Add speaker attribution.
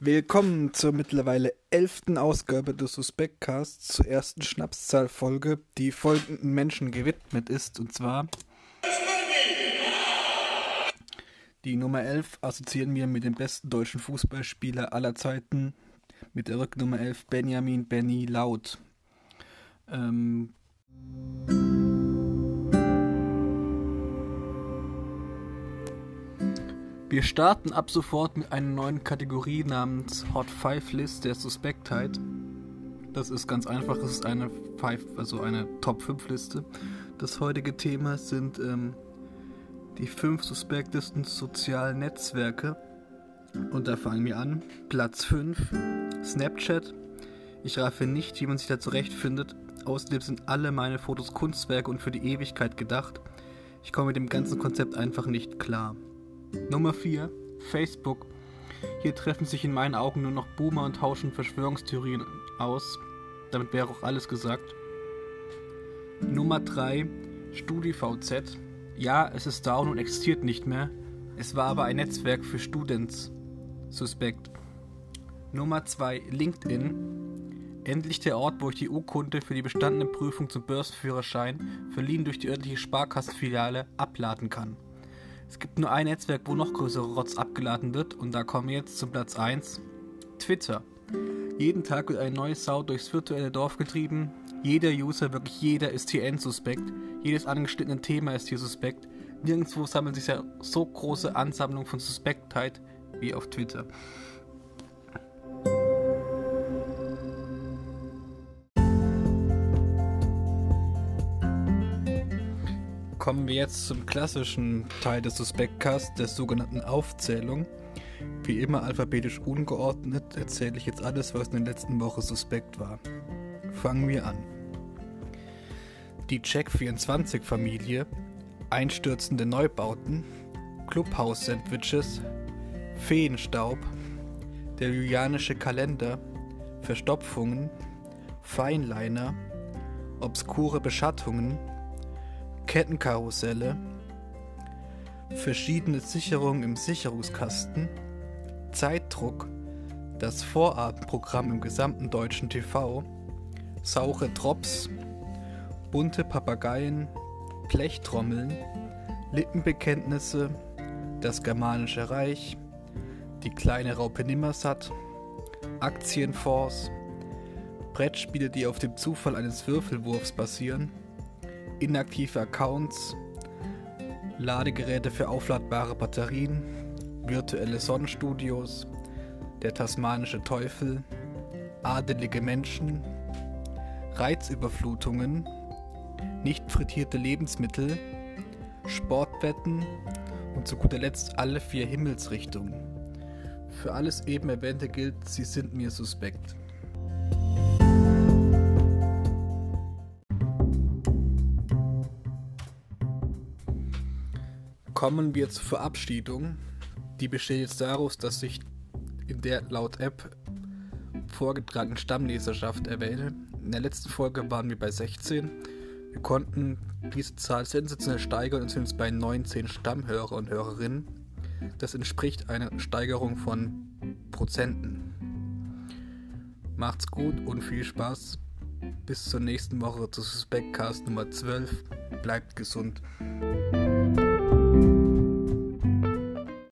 Speaker 1: Willkommen zur mittlerweile elften Ausgabe des Suspektcasts zur ersten Schnapszahlfolge, die folgenden Menschen gewidmet ist, und zwar die Nummer 11 assoziieren wir mit dem besten deutschen Fußballspieler aller Zeiten, mit der Rücknummer 11 Benjamin Benny Laut. Ähm, Wir starten ab sofort mit einer neuen Kategorie namens Hot 5 List der Suspektheit. Das ist ganz einfach, es ist eine, Five, also eine Top 5 Liste. Das heutige Thema sind ähm, die fünf suspektesten sozialen Netzwerke. Und da fangen wir an. Platz 5, Snapchat. Ich raffe nicht, wie man sich da zurechtfindet. Außerdem sind alle meine Fotos Kunstwerke und für die Ewigkeit gedacht. Ich komme mit dem ganzen Konzept einfach nicht klar. Nummer 4. Facebook. Hier treffen sich in meinen Augen nur noch Boomer und tauschen Verschwörungstheorien aus. Damit wäre auch alles gesagt. Nummer 3. StudiVZ. Ja, es ist down und existiert nicht mehr. Es war aber ein Netzwerk für Students. Suspekt. Nummer 2. LinkedIn. Endlich der Ort, wo ich die Urkunde für die bestandene Prüfung zum Börsenführerschein, verliehen durch die örtliche Sparkassenfiliale, abladen kann. Es gibt nur ein Netzwerk, wo noch größere Rotz abgeladen wird und da kommen wir jetzt zum Platz 1. Twitter. Jeden Tag wird eine neue Sau durchs virtuelle Dorf getrieben. Jeder User, wirklich jeder, ist hier endsuspekt. Jedes angeschnittene Thema ist hier suspekt. Nirgendwo sammeln sich ja so große Ansammlungen von Suspektheit wie auf Twitter. Kommen wir jetzt zum klassischen Teil des Suspektcasts, der sogenannten Aufzählung. Wie immer alphabetisch ungeordnet erzähle ich jetzt alles, was in der letzten Woche suspekt war. Fangen wir an. Die Check24-Familie, einstürzende Neubauten, Clubhouse-Sandwiches, Feenstaub, der Julianische Kalender, Verstopfungen, Feinliner, obskure Beschattungen, Kettenkarusselle, verschiedene Sicherungen im Sicherungskasten, Zeitdruck, das Vorabendprogramm im gesamten deutschen TV, saure Drops, bunte Papageien, Blechtrommeln, Lippenbekenntnisse, das Germanische Reich, die kleine Raupe Nimmersatt, Aktienfonds, Brettspiele, die auf dem Zufall eines Würfelwurfs basieren, inaktive Accounts, Ladegeräte für aufladbare Batterien, virtuelle Sonnenstudios, der tasmanische Teufel, adelige Menschen, Reizüberflutungen, nicht frittierte Lebensmittel, Sportwetten und zu guter Letzt alle vier Himmelsrichtungen. Für alles eben erwähnte gilt, sie sind mir suspekt. Kommen wir zur Verabschiedung. Die besteht jetzt daraus, dass ich in der laut App vorgetragenen Stammleserschaft erwähne. In der letzten Folge waren wir bei 16. Wir konnten diese Zahl sensationell steigern und sind jetzt bei 19 Stammhörer und Hörerinnen. Das entspricht einer Steigerung von Prozenten. Macht's gut und viel Spaß. Bis zur nächsten Woche zu Suspectcast Nummer 12. Bleibt gesund.